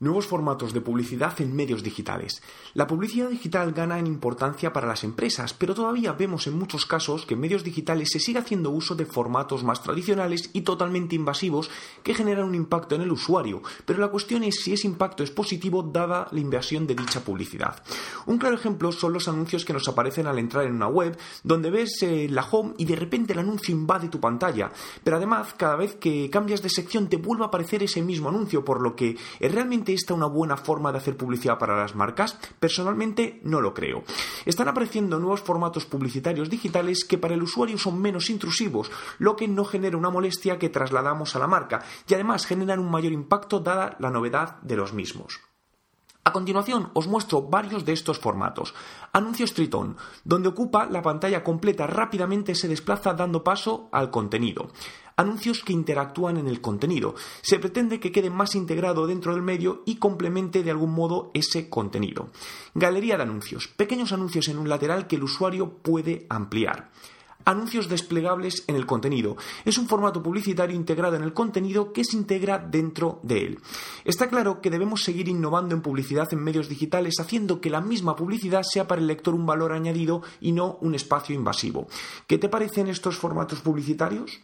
Nuevos formatos de publicidad en medios digitales. La publicidad digital gana en importancia para las empresas, pero todavía vemos en muchos casos que en medios digitales se sigue haciendo uso de formatos más tradicionales y totalmente invasivos que generan un impacto en el usuario, pero la cuestión es si ese impacto es positivo dada la inversión de dicha publicidad. Un claro ejemplo son los anuncios que nos aparecen al entrar en una web, donde ves eh, la home y de repente el anuncio invade tu pantalla, pero además cada vez que cambias de sección te vuelve a aparecer ese mismo anuncio, por lo que es realmente esta una buena forma de hacer publicidad para las marcas? Personalmente no lo creo. Están apareciendo nuevos formatos publicitarios digitales que para el usuario son menos intrusivos, lo que no genera una molestia que trasladamos a la marca y además generan un mayor impacto dada la novedad de los mismos. A continuación os muestro varios de estos formatos. Anuncios Triton, donde ocupa la pantalla completa rápidamente se desplaza dando paso al contenido. Anuncios que interactúan en el contenido. Se pretende que quede más integrado dentro del medio y complemente de algún modo ese contenido. Galería de anuncios. Pequeños anuncios en un lateral que el usuario puede ampliar anuncios desplegables en el contenido. Es un formato publicitario integrado en el contenido que se integra dentro de él. Está claro que debemos seguir innovando en publicidad en medios digitales haciendo que la misma publicidad sea para el lector un valor añadido y no un espacio invasivo. ¿Qué te parecen estos formatos publicitarios?